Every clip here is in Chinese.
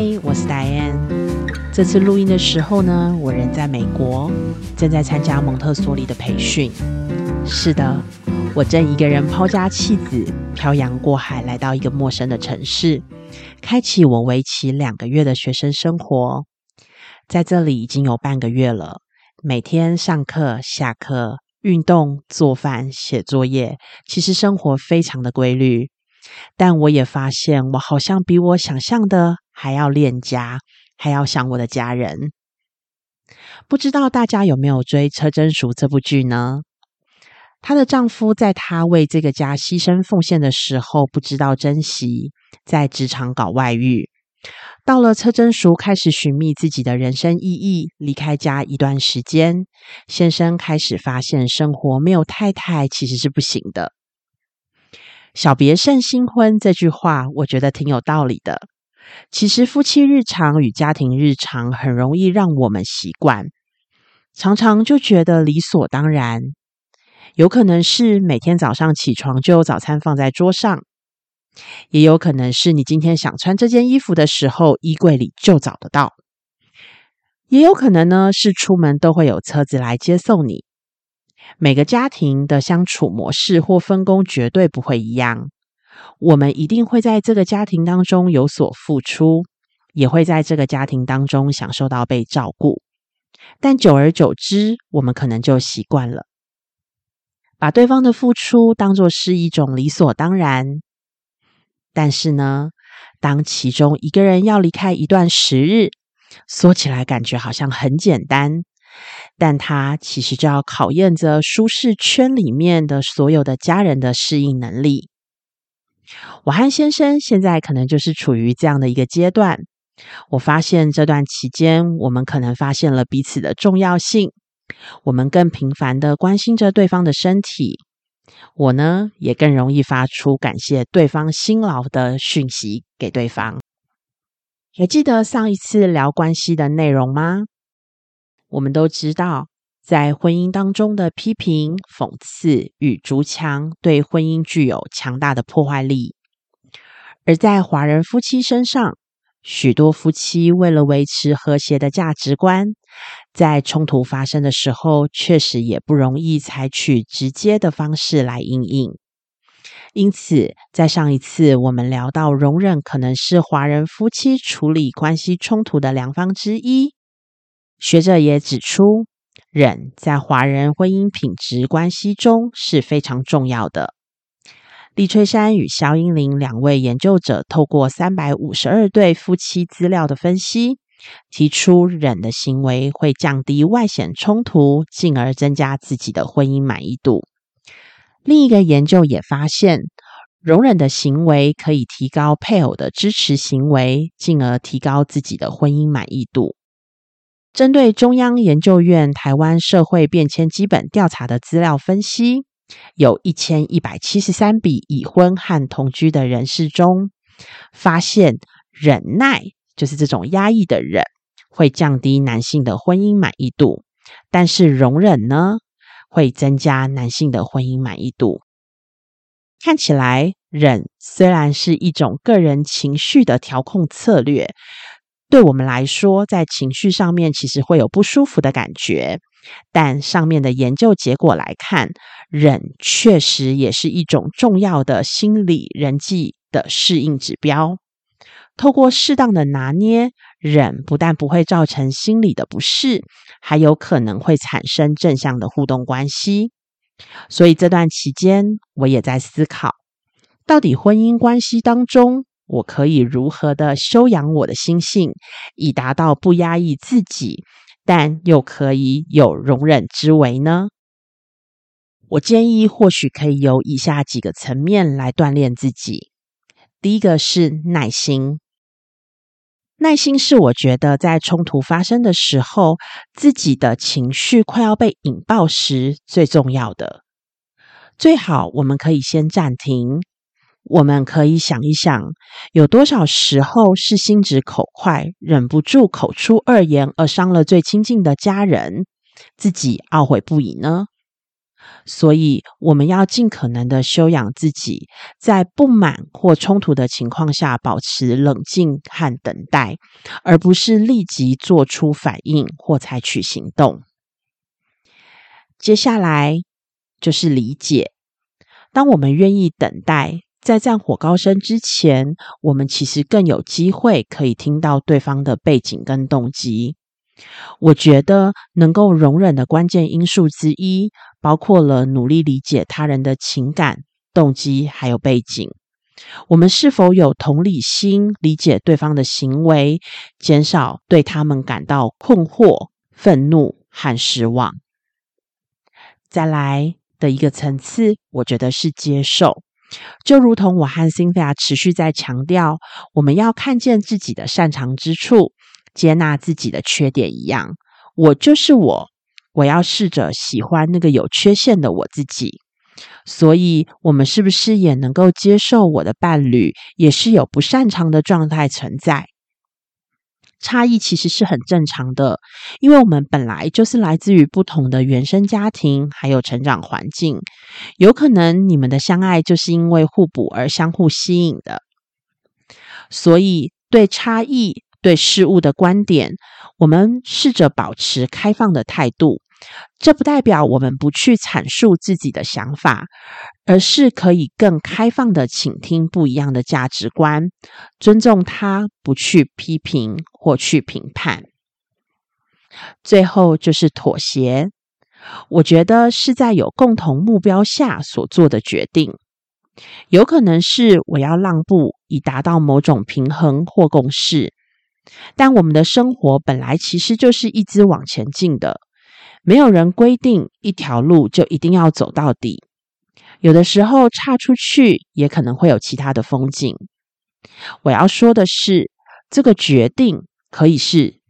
嗨，我是戴安。这次录音的时候呢，我人在美国，正在参加蒙特梭利的培训。是的，我正一个人抛家弃子，漂洋过海来到一个陌生的城市，开启我为期两个月的学生生活。在这里已经有半个月了，每天上课、下课、运动、做饭、写作业，其实生活非常的规律。但我也发现，我好像比我想象的还要恋家，还要想我的家人。不知道大家有没有追《车真淑》这部剧呢？她的丈夫在她为这个家牺牲奉献的时候，不知道珍惜，在职场搞外遇。到了车真淑开始寻觅自己的人生意义，离开家一段时间，先生开始发现生活没有太太其实是不行的。小别胜新婚这句话，我觉得挺有道理的。其实夫妻日常与家庭日常很容易让我们习惯，常常就觉得理所当然。有可能是每天早上起床就有早餐放在桌上，也有可能是你今天想穿这件衣服的时候，衣柜里就找得到。也有可能呢，是出门都会有车子来接送你。每个家庭的相处模式或分工绝对不会一样。我们一定会在这个家庭当中有所付出，也会在这个家庭当中享受到被照顾。但久而久之，我们可能就习惯了，把对方的付出当作是一种理所当然。但是呢，当其中一个人要离开一段时日，说起来感觉好像很简单。但他其实就要考验着舒适圈里面的所有的家人的适应能力。我和先生现在可能就是处于这样的一个阶段。我发现这段期间，我们可能发现了彼此的重要性，我们更频繁的关心着对方的身体。我呢，也更容易发出感谢对方辛劳的讯息给对方。还记得上一次聊关系的内容吗？我们都知道，在婚姻当中的批评、讽刺与逐强，对婚姻具有强大的破坏力。而在华人夫妻身上，许多夫妻为了维持和谐的价值观，在冲突发生的时候，确实也不容易采取直接的方式来应应。因此，在上一次我们聊到，容忍可能是华人夫妻处理关系冲突的良方之一。学者也指出，忍在华人婚姻品质关系中是非常重要的。李翠山与肖英林两位研究者透过三百五十二对夫妻资料的分析，提出忍的行为会降低外显冲突，进而增加自己的婚姻满意度。另一个研究也发现，容忍的行为可以提高配偶的支持行为，进而提高自己的婚姻满意度。针对中央研究院台湾社会变迁基本调查的资料分析，有一千一百七十三笔已婚和同居的人士中，发现忍耐就是这种压抑的忍，会降低男性的婚姻满意度；但是容忍呢，会增加男性的婚姻满意度。看起来，忍虽然是一种个人情绪的调控策略。对我们来说，在情绪上面其实会有不舒服的感觉，但上面的研究结果来看，忍确实也是一种重要的心理人际的适应指标。透过适当的拿捏，忍不但不会造成心理的不适，还有可能会产生正向的互动关系。所以这段期间，我也在思考，到底婚姻关系当中。我可以如何的修养我的心性，以达到不压抑自己，但又可以有容忍之为呢？我建议或许可以有以下几个层面来锻炼自己。第一个是耐心，耐心是我觉得在冲突发生的时候，自己的情绪快要被引爆时最重要的。最好我们可以先暂停。我们可以想一想，有多少时候是心直口快，忍不住口出恶言，而伤了最亲近的家人，自己懊悔不已呢？所以，我们要尽可能的修养自己，在不满或冲突的情况下，保持冷静和等待，而不是立即做出反应或采取行动。接下来就是理解。当我们愿意等待，在战火高升之前，我们其实更有机会可以听到对方的背景跟动机。我觉得能够容忍的关键因素之一，包括了努力理解他人的情感、动机还有背景。我们是否有同理心，理解对方的行为，减少对他们感到困惑、愤怒和失望？再来的一个层次，我觉得是接受。就如同我和 Cynthia 持续在强调，我们要看见自己的擅长之处。接纳自己的缺点一样，我就是我，我要试着喜欢那个有缺陷的我自己。所以，我们是不是也能够接受我的伴侣也是有不擅长的状态存在？差异其实是很正常的，因为我们本来就是来自于不同的原生家庭，还有成长环境。有可能你们的相爱就是因为互补而相互吸引的。所以，对差异。对事物的观点，我们试着保持开放的态度。这不代表我们不去阐述自己的想法，而是可以更开放的倾听不一样的价值观，尊重他，不去批评或去评判。最后就是妥协，我觉得是在有共同目标下所做的决定。有可能是我要让步，以达到某种平衡或共识。但我们的生活本来其实就是一直往前进的，没有人规定一条路就一定要走到底。有的时候岔出去，也可能会有其他的风景。我要说的是，这个决定可以是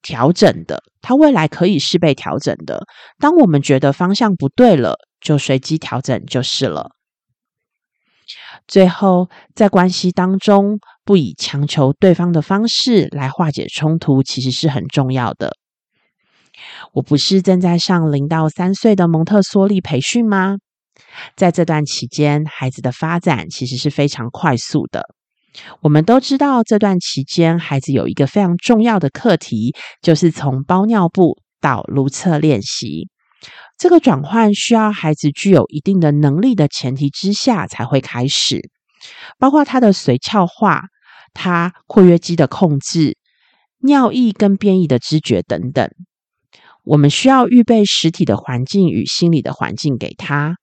调整的，它未来可以是被调整的。当我们觉得方向不对了，就随机调整就是了。最后，在关系当中，不以强求对方的方式来化解冲突，其实是很重要的。我不是正在上零到三岁的蒙特梭利培训吗？在这段期间，孩子的发展其实是非常快速的。我们都知道，这段期间，孩子有一个非常重要的课题，就是从包尿布到如厕练习。这个转换需要孩子具有一定的能力的前提之下才会开始，包括他的髓鞘化、他括约肌的控制、尿意跟变异的知觉等等。我们需要预备实体的环境与心理的环境给他，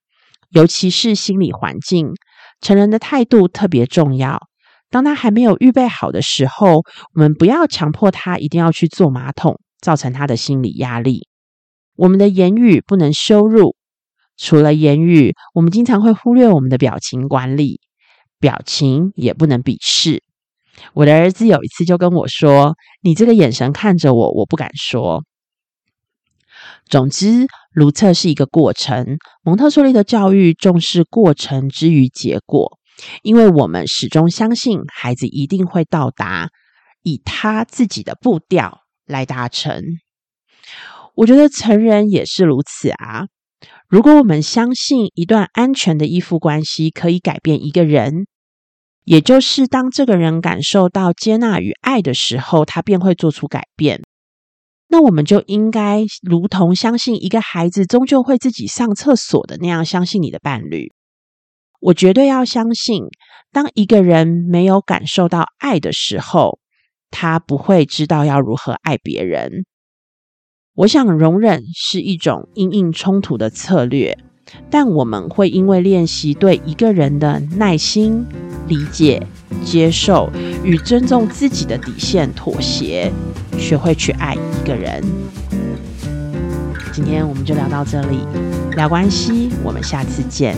尤其是心理环境。成人的态度特别重要。当他还没有预备好的时候，我们不要强迫他一定要去坐马桶，造成他的心理压力。我们的言语不能羞辱，除了言语，我们经常会忽略我们的表情管理，表情也不能鄙视。我的儿子有一次就跟我说：“你这个眼神看着我，我不敢说。”总之，如厕是一个过程。蒙特梭利的教育重视过程之于结果，因为我们始终相信孩子一定会到达，以他自己的步调来达成。我觉得成人也是如此啊！如果我们相信一段安全的依附关系可以改变一个人，也就是当这个人感受到接纳与爱的时候，他便会做出改变。那我们就应该如同相信一个孩子终究会自己上厕所的那样，相信你的伴侣。我绝对要相信，当一个人没有感受到爱的时候，他不会知道要如何爱别人。我想容忍是一种因应冲突的策略，但我们会因为练习对一个人的耐心、理解、接受与尊重自己的底线妥协，学会去爱一个人。今天我们就聊到这里，聊关系，我们下次见。